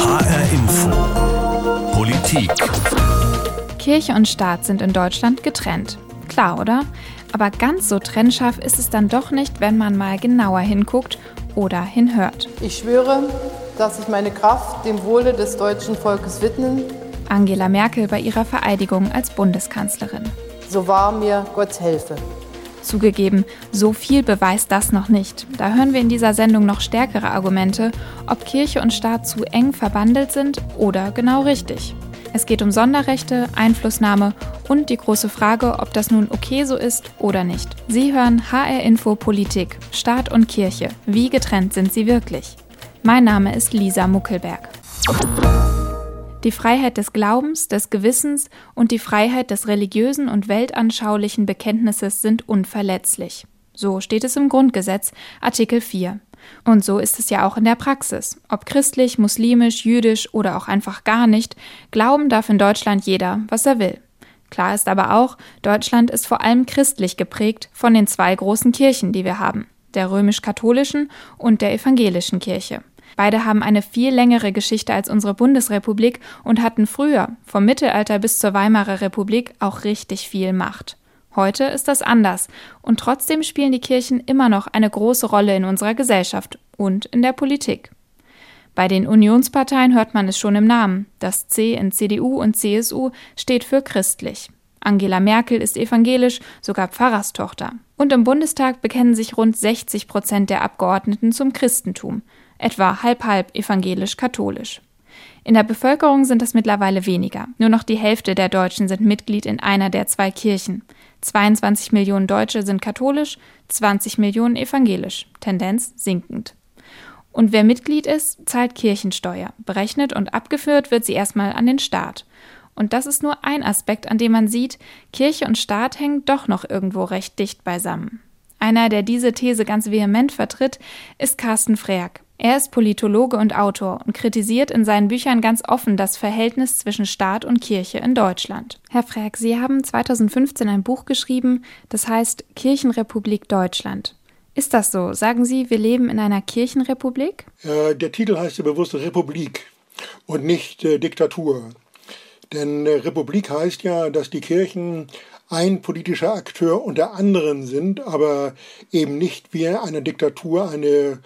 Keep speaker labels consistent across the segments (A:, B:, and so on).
A: HR Info. Politik.
B: Kirche und Staat sind in Deutschland getrennt. Klar, oder? Aber ganz so trennscharf ist es dann doch nicht, wenn man mal genauer hinguckt oder hinhört.
C: Ich schwöre, dass ich meine Kraft dem Wohle des deutschen Volkes widmen.
B: Angela Merkel bei ihrer Vereidigung als Bundeskanzlerin.
C: So wahr mir Gott helfe.
B: Zugegeben, so viel beweist das noch nicht. Da hören wir in dieser Sendung noch stärkere Argumente, ob Kirche und Staat zu eng verbandelt sind oder genau richtig. Es geht um Sonderrechte, Einflussnahme und die große Frage, ob das nun okay so ist oder nicht. Sie hören HR Info Politik, Staat und Kirche. Wie getrennt sind sie wirklich? Mein Name ist Lisa Muckelberg. Die Freiheit des Glaubens, des Gewissens und die Freiheit des religiösen und weltanschaulichen Bekenntnisses sind unverletzlich. So steht es im Grundgesetz, Artikel 4. Und so ist es ja auch in der Praxis. Ob christlich, muslimisch, jüdisch oder auch einfach gar nicht, glauben darf in Deutschland jeder, was er will. Klar ist aber auch, Deutschland ist vor allem christlich geprägt von den zwei großen Kirchen, die wir haben, der römisch-katholischen und der evangelischen Kirche. Beide haben eine viel längere Geschichte als unsere Bundesrepublik und hatten früher, vom Mittelalter bis zur Weimarer Republik, auch richtig viel Macht. Heute ist das anders und trotzdem spielen die Kirchen immer noch eine große Rolle in unserer Gesellschaft und in der Politik. Bei den Unionsparteien hört man es schon im Namen. Das C in CDU und CSU steht für christlich. Angela Merkel ist evangelisch, sogar Pfarrerstochter. Und im Bundestag bekennen sich rund 60 Prozent der Abgeordneten zum Christentum etwa halb-halb evangelisch-katholisch. In der Bevölkerung sind es mittlerweile weniger. Nur noch die Hälfte der Deutschen sind Mitglied in einer der zwei Kirchen. 22 Millionen Deutsche sind katholisch, 20 Millionen evangelisch, Tendenz sinkend. Und wer Mitglied ist, zahlt Kirchensteuer. Berechnet und abgeführt wird sie erstmal an den Staat. Und das ist nur ein Aspekt, an dem man sieht, Kirche und Staat hängen doch noch irgendwo recht dicht beisammen. Einer, der diese These ganz vehement vertritt, ist Carsten Freak. Er ist Politologe und Autor und kritisiert in seinen Büchern ganz offen das Verhältnis zwischen Staat und Kirche in Deutschland. Herr Frerk, Sie haben 2015 ein Buch geschrieben, das heißt Kirchenrepublik Deutschland. Ist das so? Sagen Sie, wir leben in einer Kirchenrepublik?
D: Äh, der Titel heißt ja bewusst Republik und nicht äh, Diktatur. Denn äh, Republik heißt ja, dass die Kirchen ein politischer Akteur unter anderen sind, aber eben nicht wie eine Diktatur eine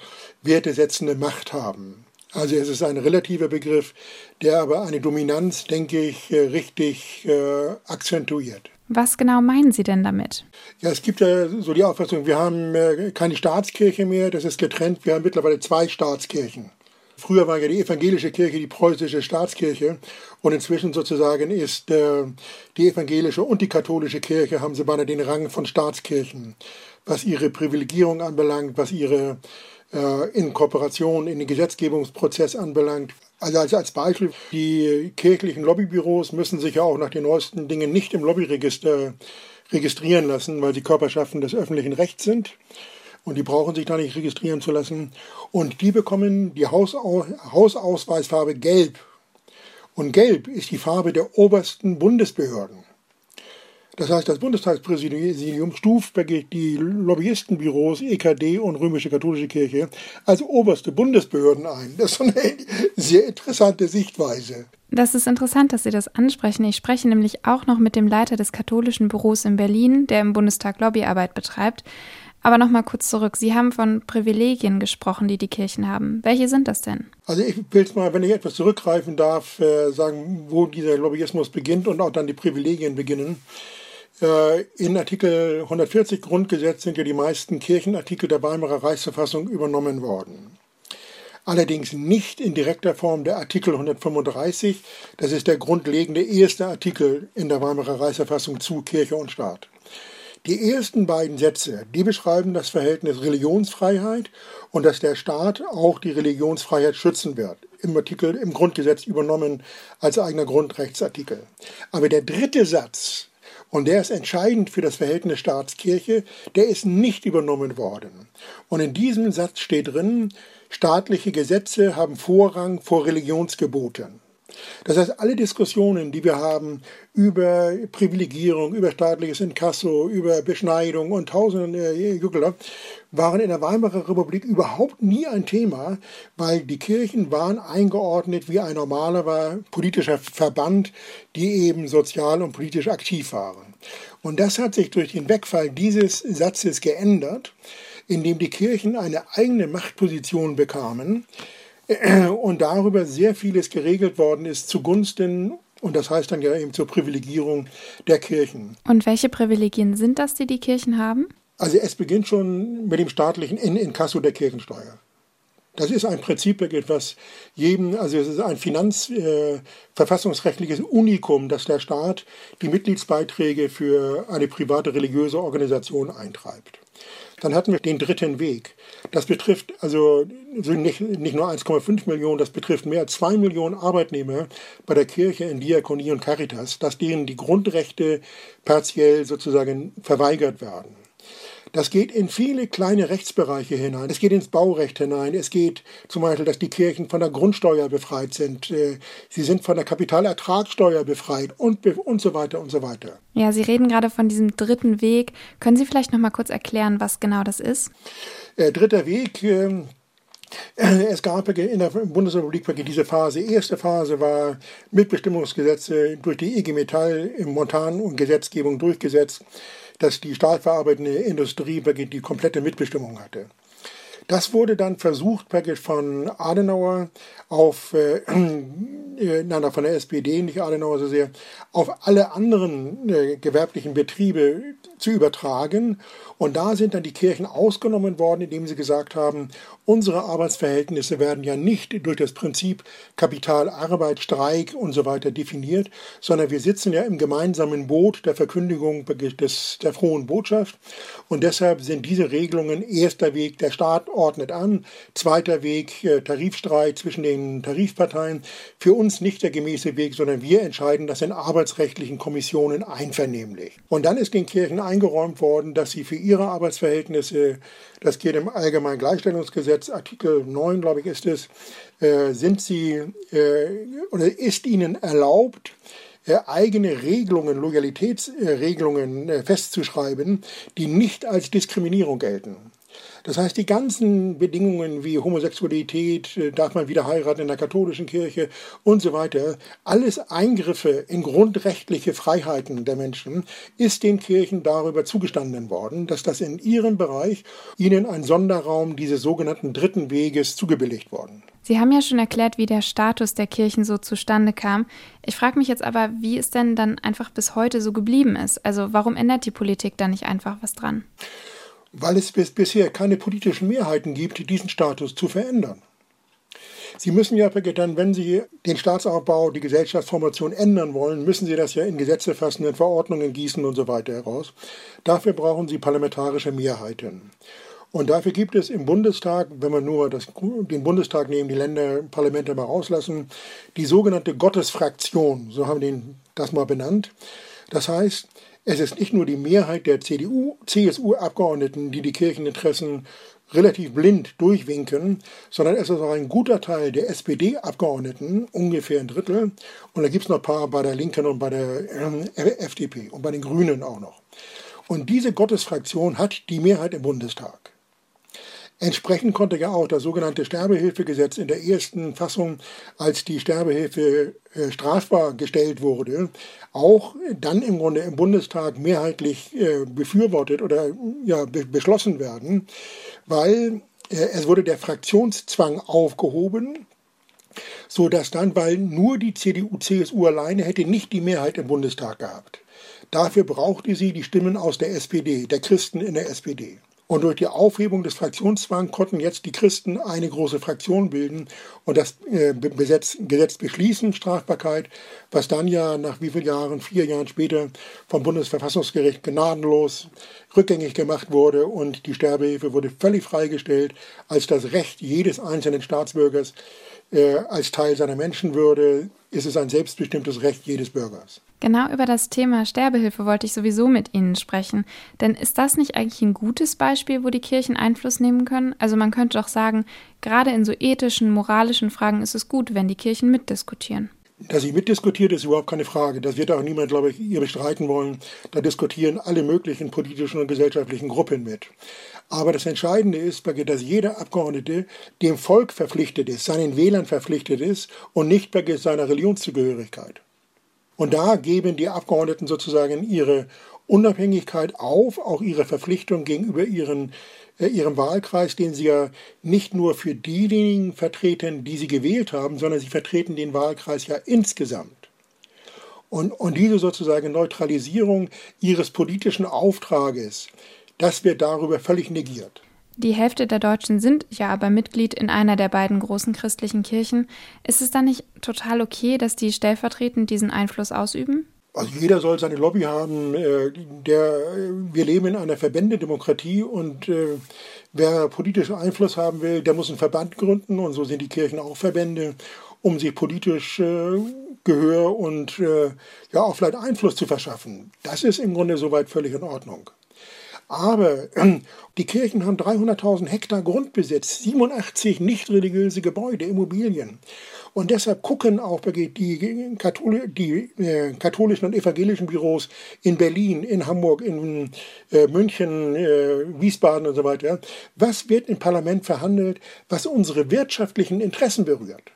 D: wertesetzende Macht haben. Also es ist ein relativer Begriff, der aber eine Dominanz, denke ich, äh, richtig äh, akzentuiert.
B: Was genau meinen Sie denn damit?
D: Ja, es gibt ja so die Auffassung, wir haben äh, keine Staatskirche mehr, das ist getrennt, wir haben mittlerweile zwei Staatskirchen. Früher war ja die evangelische Kirche die preußische Staatskirche und inzwischen sozusagen ist äh, die evangelische und die katholische Kirche haben sie beinahe den Rang von Staatskirchen, was ihre Privilegierung anbelangt, was ihre äh, Inkorporation in den Gesetzgebungsprozess anbelangt. Also als, als Beispiel, die kirchlichen Lobbybüros müssen sich ja auch nach den neuesten Dingen nicht im Lobbyregister registrieren lassen, weil sie Körperschaften des öffentlichen Rechts sind und die brauchen sich da nicht registrieren zu lassen. Und die bekommen die Hausau Hausausweisfarbe Gelb. Und Gelb ist die Farbe der obersten Bundesbehörden. Das heißt, das Bundestagspräsidium stuft die Lobbyistenbüros EKD und Römische Katholische Kirche als oberste Bundesbehörden ein. Das ist eine sehr interessante Sichtweise.
B: Das ist interessant, dass Sie das ansprechen. Ich spreche nämlich auch noch mit dem Leiter des katholischen Büros in Berlin, der im Bundestag Lobbyarbeit betreibt. Aber nochmal kurz zurück. Sie haben von Privilegien gesprochen, die die Kirchen haben. Welche sind das denn?
D: Also ich will mal, wenn ich etwas zurückgreifen darf, äh, sagen, wo dieser Lobbyismus beginnt und auch dann die Privilegien beginnen. Äh, in Artikel 140 Grundgesetz sind ja die meisten Kirchenartikel der Weimarer Reichsverfassung übernommen worden. Allerdings nicht in direkter Form der Artikel 135. Das ist der grundlegende erste Artikel in der Weimarer Reichsverfassung zu Kirche und Staat. Die ersten beiden Sätze, die beschreiben das Verhältnis Religionsfreiheit und dass der Staat auch die Religionsfreiheit schützen wird. Im Artikel, im Grundgesetz übernommen als eigener Grundrechtsartikel. Aber der dritte Satz, und der ist entscheidend für das Verhältnis Staatskirche, der ist nicht übernommen worden. Und in diesem Satz steht drin, staatliche Gesetze haben Vorrang vor Religionsgeboten. Das heißt, alle Diskussionen, die wir haben über Privilegierung, über staatliches Inkasso, über Beschneidung und tausende äh, Juggler, waren in der Weimarer Republik überhaupt nie ein Thema, weil die Kirchen waren eingeordnet wie ein normaler politischer Verband, die eben sozial und politisch aktiv waren. Und das hat sich durch den Wegfall dieses Satzes geändert, indem die Kirchen eine eigene Machtposition bekamen und darüber sehr vieles geregelt worden ist zugunsten und das heißt dann ja eben zur Privilegierung der Kirchen.
B: Und welche Privilegien sind das, die die Kirchen haben?
D: Also es beginnt schon mit dem staatlichen Inkasso der Kirchensteuer. Das ist ein Prinzip, was jedem, also es ist ein finanzverfassungsrechtliches äh, Unikum, dass der Staat die Mitgliedsbeiträge für eine private religiöse Organisation eintreibt. Dann hatten wir den dritten Weg. Das betrifft also nicht, nicht nur 1,5 Millionen, das betrifft mehr als 2 Millionen Arbeitnehmer bei der Kirche in Diakonie und Caritas, dass denen die Grundrechte partiell sozusagen verweigert werden. Das geht in viele kleine Rechtsbereiche hinein. Es geht ins Baurecht hinein. Es geht zum Beispiel, dass die Kirchen von der Grundsteuer befreit sind. Äh, sie sind von der Kapitalertragssteuer befreit und, und so weiter und so weiter.
B: Ja, Sie reden gerade von diesem dritten Weg. Können Sie vielleicht noch mal kurz erklären, was genau das ist?
D: Äh, dritter Weg. Äh, es gab in der Bundesrepublik diese Phase. Erste Phase war Mitbestimmungsgesetze durch die IG Metall im Montan- und Gesetzgebung durchgesetzt dass die stahlverarbeitende Industrie die komplette Mitbestimmung hatte. Das wurde dann versucht praktisch von Adenauer auf, äh, äh, nein, von der SPD, nicht Adenauer so sehr, auf alle anderen äh, gewerblichen Betriebe zu übertragen. Und da sind dann die Kirchen ausgenommen worden, indem sie gesagt haben, unsere Arbeitsverhältnisse werden ja nicht durch das Prinzip Kapital, Arbeit, Streik und so weiter definiert, sondern wir sitzen ja im gemeinsamen Boot der Verkündigung des, der frohen Botschaft. Und deshalb sind diese Regelungen erster Weg, der Staat ordnet an, zweiter Weg, äh, Tarifstreit zwischen den Tarifparteien. Für uns nicht der gemäße Weg, sondern wir entscheiden das in arbeitsrechtlichen Kommissionen einvernehmlich. Und dann ist den Kirchen eingeräumt worden, dass sie für ihre Arbeitsverhältnisse, das geht im Allgemeinen Gleichstellungsgesetz, Artikel 9, glaube ich, ist es, äh, sind sie äh, oder ist ihnen erlaubt, äh, eigene Regelungen, Loyalitätsregelungen festzuschreiben, die nicht als Diskriminierung gelten. Das heißt, die ganzen Bedingungen wie Homosexualität, äh, darf man wieder heiraten in der katholischen Kirche und so weiter, alles Eingriffe in grundrechtliche Freiheiten der Menschen, ist den Kirchen darüber zugestanden worden, dass das in ihrem Bereich ihnen ein Sonderraum dieses sogenannten dritten Weges zugebilligt worden.
B: Sie haben ja schon erklärt, wie der Status der Kirchen so zustande kam. Ich frage mich jetzt aber, wie es denn dann einfach bis heute so geblieben ist. Also warum ändert die Politik da nicht einfach was dran?
D: Weil es bis bisher keine politischen Mehrheiten gibt, diesen Status zu verändern. Sie müssen ja dann, wenn Sie den Staatsaufbau, die Gesellschaftsformation ändern wollen, müssen Sie das ja in Gesetze fassen, in Verordnungen gießen und so weiter heraus. Dafür brauchen Sie parlamentarische Mehrheiten. Und dafür gibt es im Bundestag, wenn wir nur das, den Bundestag nehmen, die Länderparlamente mal rauslassen, die sogenannte Gottesfraktion, so haben wir das mal benannt. Das heißt, es ist nicht nur die Mehrheit der CDU, CSU-Abgeordneten, die die Kircheninteressen relativ blind durchwinken, sondern es ist auch ein guter Teil der SPD-Abgeordneten, ungefähr ein Drittel. Und da gibt es noch ein paar bei der Linken und bei der äh, FDP und bei den Grünen auch noch. Und diese Gottesfraktion hat die Mehrheit im Bundestag. Entsprechend konnte ja auch das sogenannte Sterbehilfegesetz in der ersten Fassung, als die Sterbehilfe äh, strafbar gestellt wurde, auch dann im Grunde im Bundestag mehrheitlich äh, befürwortet oder ja, beschlossen werden, weil äh, es wurde der Fraktionszwang aufgehoben, so dass dann, weil nur die CDU, CSU alleine hätte nicht die Mehrheit im Bundestag gehabt. Dafür brauchte sie die Stimmen aus der SPD, der Christen in der SPD. Und durch die Aufhebung des Fraktionszwangs konnten jetzt die Christen eine große Fraktion bilden und das äh, Gesetz, Gesetz beschließen, Strafbarkeit, was dann ja nach wie vielen Jahren, vier Jahren später vom Bundesverfassungsgericht gnadenlos rückgängig gemacht wurde und die Sterbehilfe wurde völlig freigestellt als das Recht jedes einzelnen Staatsbürgers äh, als Teil seiner Menschenwürde ist es ein selbstbestimmtes Recht jedes Bürgers.
B: Genau über das Thema Sterbehilfe wollte ich sowieso mit Ihnen sprechen. Denn ist das nicht eigentlich ein gutes Beispiel, wo die Kirchen Einfluss nehmen können? Also man könnte doch sagen, gerade in so ethischen, moralischen Fragen ist es gut, wenn die Kirchen mitdiskutieren.
D: Dass sie mitdiskutiert, ist überhaupt keine Frage. Das wird auch niemand, glaube ich, ihr bestreiten wollen. Da diskutieren alle möglichen politischen und gesellschaftlichen Gruppen mit. Aber das Entscheidende ist, dass jeder Abgeordnete dem Volk verpflichtet ist, seinen Wählern verpflichtet ist und nicht bei seiner Religionszugehörigkeit. Und da geben die Abgeordneten sozusagen ihre Unabhängigkeit auf, auch ihre Verpflichtung gegenüber ihren äh, ihrem Wahlkreis, den sie ja nicht nur für diejenigen vertreten, die sie gewählt haben, sondern sie vertreten den Wahlkreis ja insgesamt. Und, und diese sozusagen Neutralisierung ihres politischen Auftrages, das wird darüber völlig negiert.
B: Die Hälfte der Deutschen sind ja aber Mitglied in einer der beiden großen christlichen Kirchen. Ist es dann nicht total okay, dass die stellvertretend diesen Einfluss ausüben?
D: Also jeder soll seine Lobby haben. Äh, der, wir leben in einer Verbändedemokratie und äh, wer politischen Einfluss haben will, der muss einen Verband gründen und so sind die Kirchen auch Verbände, um sich politisch äh, Gehör und ja auch vielleicht Einfluss zu verschaffen. Das ist im Grunde soweit völlig in Ordnung. Aber die Kirchen haben 300.000 Hektar Grundbesitz, 87 nicht religiöse Gebäude, Immobilien. Und deshalb gucken auch die, Kathol die äh, katholischen und evangelischen Büros in Berlin, in Hamburg, in äh, München, äh, Wiesbaden und so weiter, was wird im Parlament verhandelt, was unsere wirtschaftlichen Interessen berührt.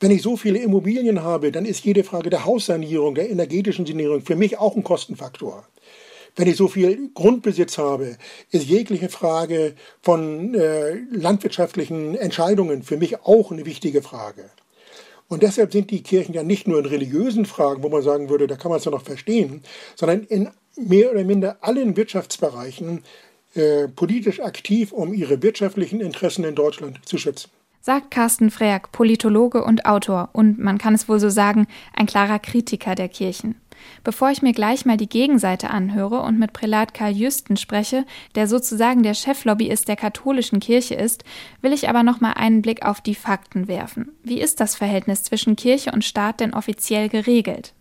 D: Wenn ich so viele Immobilien habe, dann ist jede Frage der Haussanierung, der energetischen Sanierung für mich auch ein Kostenfaktor. Wenn ich so viel Grundbesitz habe, ist jegliche Frage von äh, landwirtschaftlichen Entscheidungen für mich auch eine wichtige Frage. Und deshalb sind die Kirchen ja nicht nur in religiösen Fragen, wo man sagen würde, da kann man es ja noch verstehen, sondern in mehr oder minder allen Wirtschaftsbereichen äh, politisch aktiv, um ihre wirtschaftlichen Interessen in Deutschland zu schützen.
B: Sagt Carsten Freak, Politologe und Autor und man kann es wohl so sagen, ein klarer Kritiker der Kirchen. Bevor ich mir gleich mal die Gegenseite anhöre und mit Prälat Karl Jüsten spreche, der sozusagen der Cheflobbyist der katholischen Kirche ist, will ich aber noch mal einen Blick auf die Fakten werfen. Wie ist das Verhältnis zwischen Kirche und Staat denn offiziell geregelt?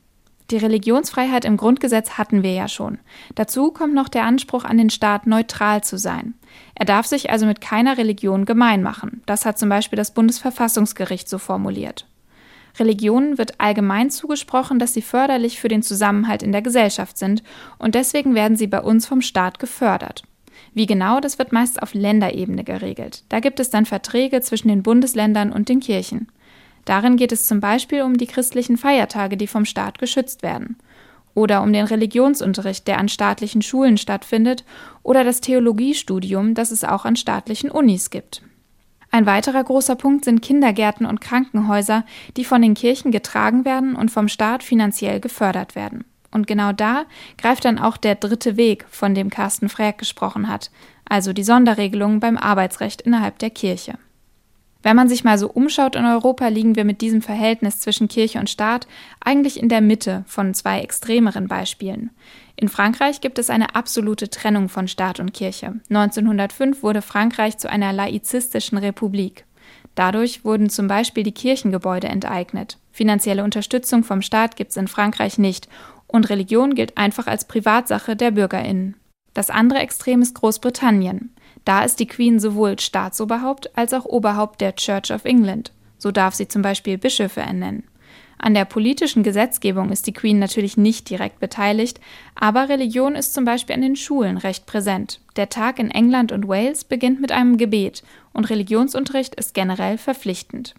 B: Die Religionsfreiheit im Grundgesetz hatten wir ja schon. Dazu kommt noch der Anspruch an den Staat, neutral zu sein. Er darf sich also mit keiner Religion gemein machen. Das hat zum Beispiel das Bundesverfassungsgericht so formuliert. Religionen wird allgemein zugesprochen, dass sie förderlich für den Zusammenhalt in der Gesellschaft sind und deswegen werden sie bei uns vom Staat gefördert. Wie genau, das wird meist auf Länderebene geregelt. Da gibt es dann Verträge zwischen den Bundesländern und den Kirchen. Darin geht es zum Beispiel um die christlichen Feiertage, die vom Staat geschützt werden. Oder um den Religionsunterricht, der an staatlichen Schulen stattfindet, oder das Theologiestudium, das es auch an staatlichen Unis gibt. Ein weiterer großer Punkt sind Kindergärten und Krankenhäuser, die von den Kirchen getragen werden und vom Staat finanziell gefördert werden. Und genau da greift dann auch der dritte Weg, von dem Carsten Fräg gesprochen hat, also die Sonderregelungen beim Arbeitsrecht innerhalb der Kirche. Wenn man sich mal so umschaut in Europa, liegen wir mit diesem Verhältnis zwischen Kirche und Staat eigentlich in der Mitte von zwei extremeren Beispielen. In Frankreich gibt es eine absolute Trennung von Staat und Kirche. 1905 wurde Frankreich zu einer laizistischen Republik. Dadurch wurden zum Beispiel die Kirchengebäude enteignet. Finanzielle Unterstützung vom Staat gibt es in Frankreich nicht und Religion gilt einfach als Privatsache der Bürgerinnen. Das andere Extrem ist Großbritannien. Da ist die Queen sowohl Staatsoberhaupt als auch Oberhaupt der Church of England. So darf sie zum Beispiel Bischöfe ernennen. An der politischen Gesetzgebung ist die Queen natürlich nicht direkt beteiligt, aber Religion ist zum Beispiel an den Schulen recht präsent. Der Tag in England und Wales beginnt mit einem Gebet und Religionsunterricht ist generell verpflichtend.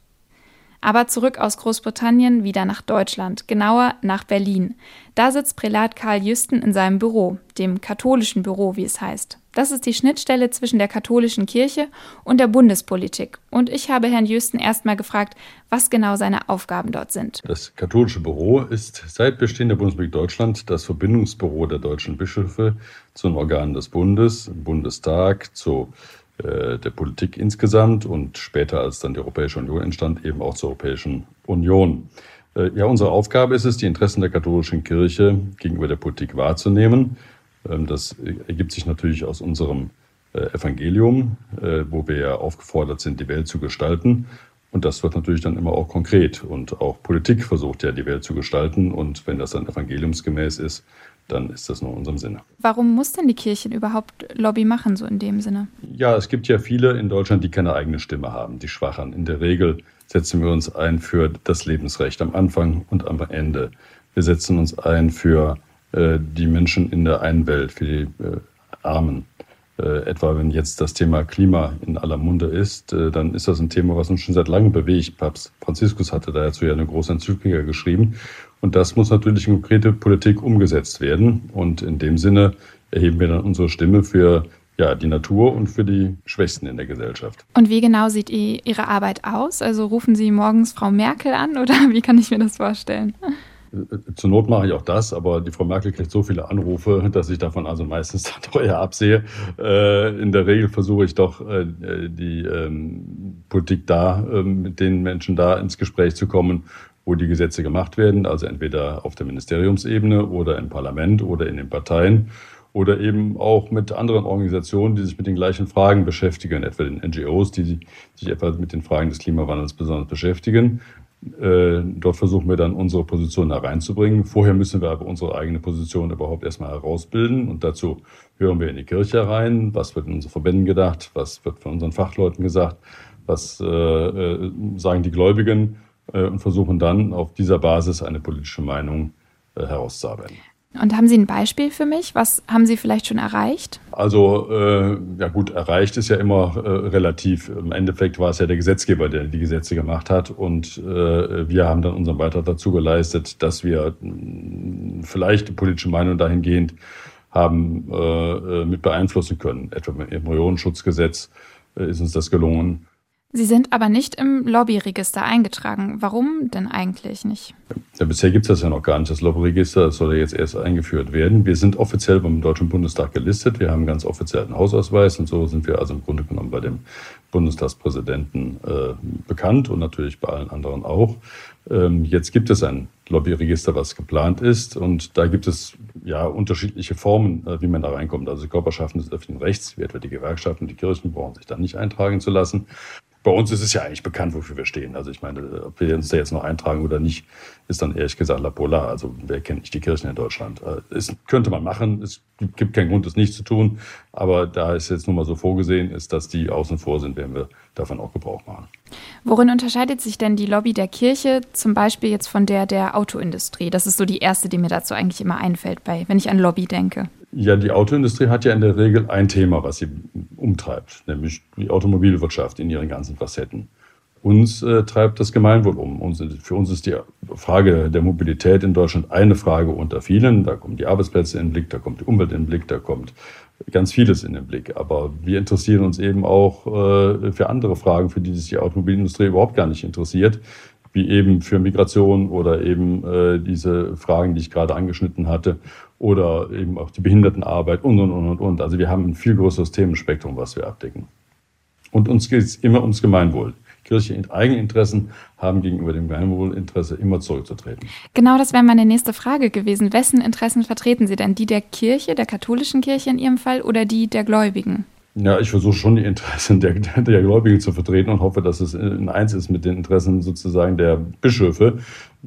B: Aber zurück aus Großbritannien wieder nach Deutschland, genauer nach Berlin. Da sitzt Prälat Karl Jüsten in seinem Büro, dem katholischen Büro, wie es heißt. Das ist die Schnittstelle zwischen der katholischen Kirche und der Bundespolitik. Und ich habe Herrn Jüsten erstmal gefragt, was genau seine Aufgaben dort sind.
E: Das katholische Büro ist seit Bestehen der Bundesrepublik Deutschland das Verbindungsbüro der deutschen Bischöfe zu den Organen des Bundes, Bundestag, zu äh, der Politik insgesamt und später, als dann die Europäische Union entstand, eben auch zur Europäischen Union. Äh, ja, unsere Aufgabe ist es, die Interessen der katholischen Kirche gegenüber der Politik wahrzunehmen. Ähm, das ergibt sich natürlich aus unserem äh, Evangelium, wo wir ja aufgefordert sind, die Welt zu gestalten. Und das wird natürlich dann immer auch konkret. Und auch Politik versucht ja, die Welt zu gestalten. Und wenn das dann evangeliumsgemäß ist, dann ist das nur in unserem Sinne.
B: Warum muss denn die Kirche überhaupt Lobby machen, so in dem Sinne?
E: Ja, es gibt ja viele in Deutschland, die keine eigene Stimme haben, die schwachern. In der Regel setzen wir uns ein für das Lebensrecht am Anfang und am Ende. Wir setzen uns ein für äh, die Menschen in der einen Welt, für die äh, Armen. Äh, etwa wenn jetzt das Thema Klima in aller Munde ist, äh, dann ist das ein Thema, was uns schon seit langem bewegt. Papst Franziskus hatte dazu ja eine große Enzyklika geschrieben. Und das muss natürlich in konkrete Politik umgesetzt werden. Und in dem Sinne erheben wir dann unsere Stimme für ja, die Natur und für die Schwächsten in der Gesellschaft.
B: Und wie genau sieht Ihre Arbeit aus? Also rufen Sie morgens Frau Merkel an oder wie kann ich mir das vorstellen?
E: Zur Not mache ich auch das, aber die Frau Merkel kriegt so viele Anrufe, dass ich davon also meistens dann teuer absehe. Äh, in der Regel versuche ich doch, äh, die ähm, Politik da, ähm, mit den Menschen da ins Gespräch zu kommen, wo die Gesetze gemacht werden, also entweder auf der Ministeriumsebene oder im Parlament oder in den Parteien oder eben auch mit anderen Organisationen, die sich mit den gleichen Fragen beschäftigen, etwa den NGOs, die sich etwa mit den Fragen des Klimawandels besonders beschäftigen. Äh, dort versuchen wir dann unsere Position da reinzubringen. Vorher müssen wir aber unsere eigene Position überhaupt erstmal herausbilden und dazu hören wir in die Kirche rein. Was wird in unseren Verbänden gedacht? Was wird von unseren Fachleuten gesagt? Was äh, äh sagen die Gläubigen? Äh, und versuchen dann auf dieser Basis eine politische Meinung äh, herauszuarbeiten.
B: Und haben Sie ein Beispiel für mich? Was haben Sie vielleicht schon erreicht?
E: Also, äh, ja gut, erreicht ist ja immer äh, relativ. Im Endeffekt war es ja der Gesetzgeber, der die Gesetze gemacht hat. Und äh, wir haben dann unseren Beitrag dazu geleistet, dass wir mh, hm, vielleicht die politische Meinung dahingehend haben äh, äh, mit beeinflussen können. Etwa dem Embryonenschutzgesetz äh, ist uns das gelungen.
B: Sie sind aber nicht im Lobbyregister eingetragen. Warum denn eigentlich nicht?
E: Ja, bisher gibt es das ja noch gar nicht, das Lobbyregister. Soll ja jetzt erst eingeführt werden. Wir sind offiziell beim Deutschen Bundestag gelistet. Wir haben ganz offiziell einen Hausausweis und so sind wir also im Grunde genommen bei dem Bundestagspräsidenten äh, bekannt und natürlich bei allen anderen auch. Ähm, jetzt gibt es ein Lobbyregister, was geplant ist. Und da gibt es ja unterschiedliche Formen, äh, wie man da reinkommt. Also Körperschaften des öffentlichen Rechts, wie etwa die Gewerkschaften, die Kirchen brauchen sich da nicht eintragen zu lassen bei uns ist es ja eigentlich bekannt, wofür wir stehen. Also ich meine, ob wir uns da jetzt noch eintragen oder nicht, ist dann ehrlich gesagt la polar. Also wer kennt nicht die Kirchen in Deutschland? Äh, es könnte man machen. Es gibt keinen Grund, das nicht zu tun. Aber da es jetzt nun mal so vorgesehen ist, dass die außen vor sind, werden wir davon auch Gebrauch machen.
B: Worin unterscheidet sich denn die Lobby der Kirche zum Beispiel jetzt von der der Autoindustrie? Das ist so die erste, die mir dazu eigentlich immer einfällt, bei, wenn ich an Lobby denke.
E: Ja, die Autoindustrie hat ja in der Regel ein Thema, was sie umtreibt, nämlich die Automobilwirtschaft in ihren ganzen Facetten. Uns äh, treibt das Gemeinwohl um. Uns, für uns ist die Frage der Mobilität in Deutschland eine Frage unter vielen. Da kommen die Arbeitsplätze in den Blick, da kommt die Umwelt in den Blick, da kommt ganz vieles in den Blick. Aber wir interessieren uns eben auch äh, für andere Fragen, für die sich die Automobilindustrie überhaupt gar nicht interessiert, wie eben für Migration oder eben äh, diese Fragen, die ich gerade angeschnitten hatte oder eben auch die Behindertenarbeit und, und, und, und. Also wir haben ein viel größeres Themenspektrum, was wir abdecken. Und uns geht es immer ums Gemeinwohl. Kirche Eigeninteressen haben gegenüber dem Gemeinwohlinteresse immer zurückzutreten.
B: Genau das wäre meine nächste Frage gewesen. Wessen Interessen vertreten Sie denn? Die der Kirche, der katholischen Kirche in Ihrem Fall oder die der Gläubigen?
E: Ja, ich versuche schon die Interessen der, der Gläubigen zu vertreten und hoffe, dass es in eins ist mit den Interessen sozusagen der Bischöfe.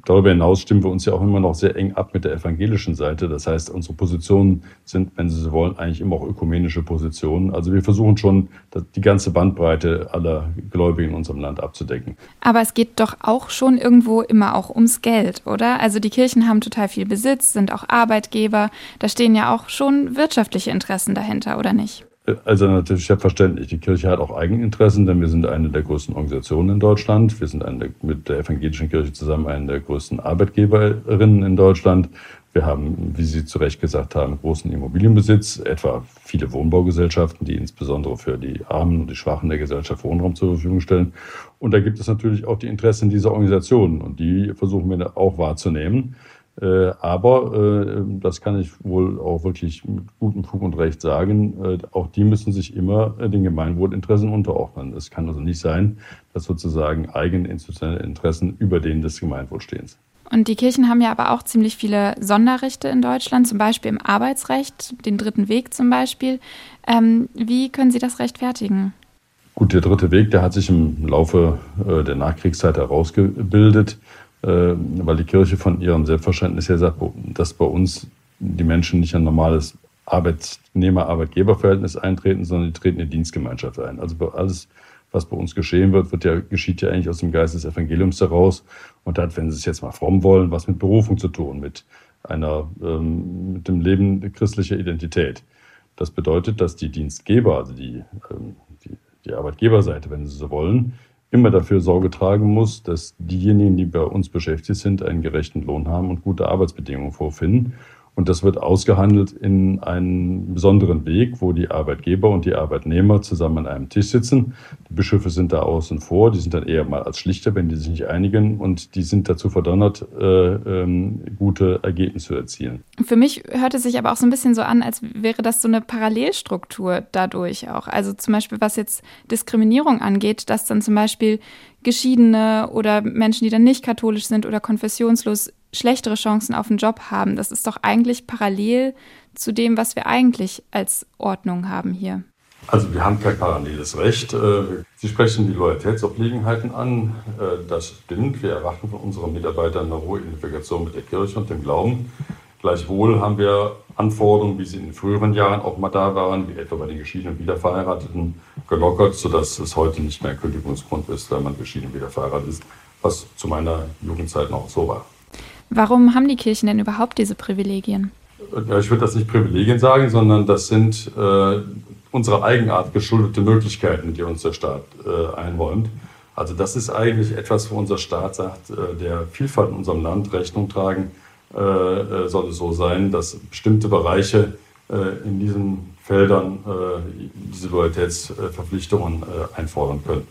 E: Darüber hinaus stimmen wir uns ja auch immer noch sehr eng ab mit der evangelischen Seite. Das heißt, unsere Positionen sind, wenn Sie so wollen, eigentlich immer auch ökumenische Positionen. Also wir versuchen schon, die ganze Bandbreite aller Gläubigen in unserem Land abzudecken.
B: Aber es geht doch auch schon irgendwo immer auch ums Geld, oder? Also die Kirchen haben total viel Besitz, sind auch Arbeitgeber. Da stehen ja auch schon wirtschaftliche Interessen dahinter, oder nicht?
E: Also natürlich selbstverständlich. Die Kirche hat auch Eigeninteressen, denn wir sind eine der größten Organisationen in Deutschland. Wir sind eine, mit der evangelischen Kirche zusammen eine der größten Arbeitgeberinnen in Deutschland. Wir haben, wie Sie zu Recht gesagt haben, großen Immobilienbesitz, etwa viele Wohnbaugesellschaften, die insbesondere für die Armen und die Schwachen der Gesellschaft Wohnraum zur Verfügung stellen. Und da gibt es natürlich auch die Interessen dieser Organisationen und die versuchen wir auch wahrzunehmen. Äh, aber, äh, das kann ich wohl auch wirklich mit gutem Fug und Recht sagen, äh, auch die müssen sich immer den Gemeinwohlinteressen unterordnen. Es kann also nicht sein, dass sozusagen eigene institutionelle Interessen über denen des Gemeinwohlstehens.
B: Und die Kirchen haben ja aber auch ziemlich viele Sonderrechte in Deutschland, zum Beispiel im Arbeitsrecht, den dritten Weg zum Beispiel. Ähm, wie können Sie das rechtfertigen?
E: Gut, der dritte Weg, der hat sich im Laufe der Nachkriegszeit herausgebildet. Äh, weil die Kirche von ihrem Selbstverständnis her sagt, dass bei uns die Menschen nicht ein normales Arbeitnehmer-Arbeitgeber-Verhältnis eintreten, sondern die treten in Dienstgemeinschaft ein. Also alles, was bei uns geschehen wird, wird ja, geschieht ja eigentlich aus dem Geist des Evangeliums heraus und hat, wenn Sie es jetzt mal fromm wollen, was mit Berufung zu tun, mit einer, ähm, mit dem Leben christlicher Identität. Das bedeutet, dass die Dienstgeber, also die, ähm, die, die Arbeitgeberseite, wenn Sie so wollen, immer dafür Sorge tragen muss, dass diejenigen, die bei uns beschäftigt sind, einen gerechten Lohn haben und gute Arbeitsbedingungen vorfinden. Und das wird ausgehandelt in einem besonderen Weg, wo die Arbeitgeber und die Arbeitnehmer zusammen an einem Tisch sitzen. Die Bischöfe sind da außen vor, die sind dann eher mal als Schlichter, wenn die sich nicht einigen. Und die sind dazu verdonnert, äh, ähm, gute Ergebnisse zu erzielen.
B: Für mich hört es sich aber auch so ein bisschen so an, als wäre das so eine Parallelstruktur dadurch auch. Also zum Beispiel, was jetzt Diskriminierung angeht, dass dann zum Beispiel Geschiedene oder Menschen, die dann nicht katholisch sind oder konfessionslos schlechtere Chancen auf einen Job haben. Das ist doch eigentlich parallel zu dem, was wir eigentlich als Ordnung haben hier.
E: Also wir haben kein paralleles Recht. Äh, Sie sprechen die Loyalitätsobliegenheiten an. Äh, das stimmt. Wir erwarten von unseren Mitarbeitern eine hohe Identifikation mit der Kirche und dem Glauben. Gleichwohl haben wir Anforderungen, wie sie in früheren Jahren auch mal da waren, wie etwa bei den geschiedenen Wiederverheirateten, gelockert, sodass es heute nicht mehr Kündigungsgrund ist, wenn man geschieden wieder verheiratet ist, was zu meiner Jugendzeit noch so war.
B: Warum haben die Kirchen denn überhaupt diese Privilegien?
E: Ich würde das nicht Privilegien sagen, sondern das sind äh, unsere Eigenart geschuldete Möglichkeiten, die uns der Staat äh, einräumt. Also das ist eigentlich etwas, wo unser Staat sagt, äh, der Vielfalt in unserem Land Rechnung tragen äh, äh, soll es so sein, dass bestimmte Bereiche äh, in diesen Feldern diese Loyalitätsverpflichtungen einfordern können.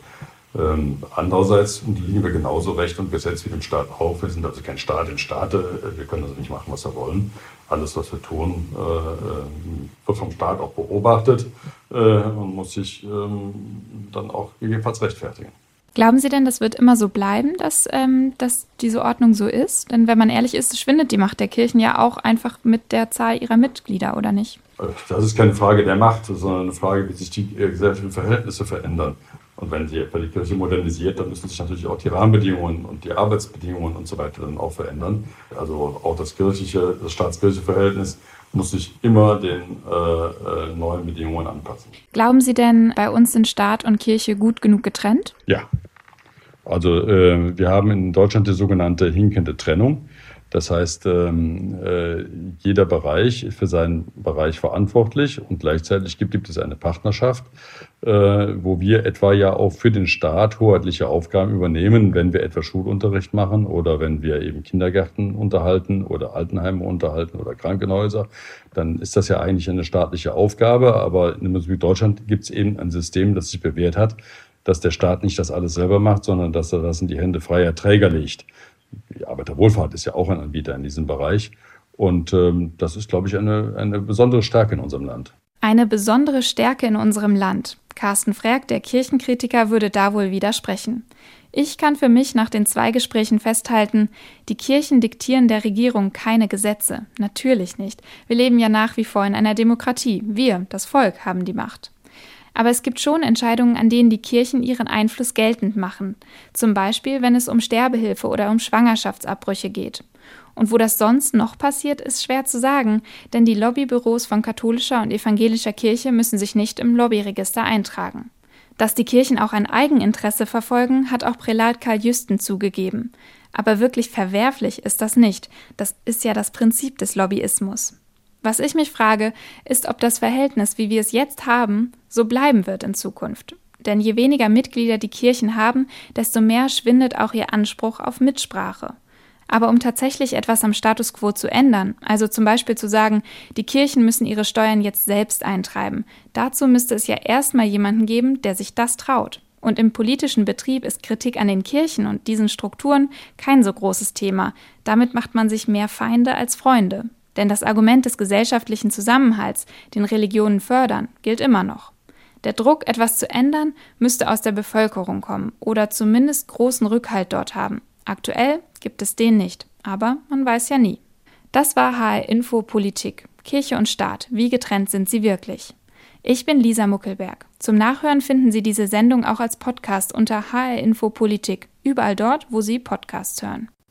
E: Ähm, andererseits unterliegen wir genauso Recht und Gesetz wie dem Staat auch. Wir sind also kein Staat in Staate. Äh, wir können also nicht machen, was wir wollen. Alles, was wir tun, äh, äh wird vom Staat auch beobachtet äh, und muss sich ähm, dann auch gegebenenfalls rechtfertigen.
B: Glauben Sie denn, das wird immer so bleiben, dass, ähm, dass diese Ordnung so ist? Denn wenn man ehrlich ist, schwindet die Macht der Kirchen ja auch einfach mit der Zahl ihrer Mitglieder, oder nicht?
E: Äh, das ist keine Frage der Macht, sondern eine Frage, wie sich die gesellschaftlichen Verhältnisse verändern. Und wenn die, wenn die Kirche modernisiert, dann müssen sich natürlich auch die Rahmenbedingungen und die Arbeitsbedingungen und so weiter dann auch verändern. Also auch das kirchliche, das staatskirchliche Verhältnis muss sich immer den äh, äh, neuen Bedingungen anpassen.
B: Glauben Sie denn, bei uns sind Staat und Kirche gut genug getrennt?
E: Ja. Also äh, wir haben in Deutschland die sogenannte hinkende Trennung. Das heißt, ähm, äh, jeder Bereich ist für seinen Bereich verantwortlich und gleichzeitig gibt, gibt es eine Partnerschaft, äh, wo wir etwa ja auch für den Staat hoheitliche Aufgaben übernehmen, wenn wir etwa Schulunterricht machen oder wenn wir eben Kindergärten unterhalten oder Altenheime unterhalten oder Krankenhäuser, dann ist das ja eigentlich eine staatliche Aufgabe. Aber in Deutschland gibt es eben ein System, das sich bewährt hat, dass der Staat nicht das alles selber macht, sondern dass er das in die Hände freier Träger legt die Arbeiterwohlfahrt ist ja auch ein Anbieter in diesem Bereich. Und ähm, das ist, glaube ich, eine, eine besondere Stärke in unserem Land.
B: Eine besondere Stärke in unserem Land. Carsten Frerk, der Kirchenkritiker, würde da wohl widersprechen. Ich kann für mich nach den zwei Gesprächen festhalten, die Kirchen diktieren der Regierung keine Gesetze. Natürlich nicht. Wir leben ja nach wie vor in einer Demokratie. Wir, das Volk, haben die Macht. Aber es gibt schon Entscheidungen, an denen die Kirchen ihren Einfluss geltend machen. Zum Beispiel, wenn es um Sterbehilfe oder um Schwangerschaftsabbrüche geht. Und wo das sonst noch passiert, ist schwer zu sagen, denn die Lobbybüros von katholischer und evangelischer Kirche müssen sich nicht im Lobbyregister eintragen. Dass die Kirchen auch ein Eigeninteresse verfolgen, hat auch Prälat Karl Jüsten zugegeben. Aber wirklich verwerflich ist das nicht. Das ist ja das Prinzip des Lobbyismus. Was ich mich frage, ist, ob das Verhältnis, wie wir es jetzt haben, so bleiben wird in Zukunft. Denn je weniger Mitglieder die Kirchen haben, desto mehr schwindet auch ihr Anspruch auf Mitsprache. Aber um tatsächlich etwas am Status quo zu ändern, also zum Beispiel zu sagen, die Kirchen müssen ihre Steuern jetzt selbst eintreiben, dazu müsste es ja erstmal jemanden geben, der sich das traut. Und im politischen Betrieb ist Kritik an den Kirchen und diesen Strukturen kein so großes Thema. Damit macht man sich mehr Feinde als Freunde. Denn das Argument des gesellschaftlichen Zusammenhalts, den Religionen fördern, gilt immer noch. Der Druck, etwas zu ändern, müsste aus der Bevölkerung kommen oder zumindest großen Rückhalt dort haben. Aktuell gibt es den nicht, aber man weiß ja nie. Das war HR Info Politik. Kirche und Staat, wie getrennt sind sie wirklich? Ich bin Lisa Muckelberg. Zum Nachhören finden Sie diese Sendung auch als Podcast unter HR Info Politik, überall dort, wo Sie Podcasts hören.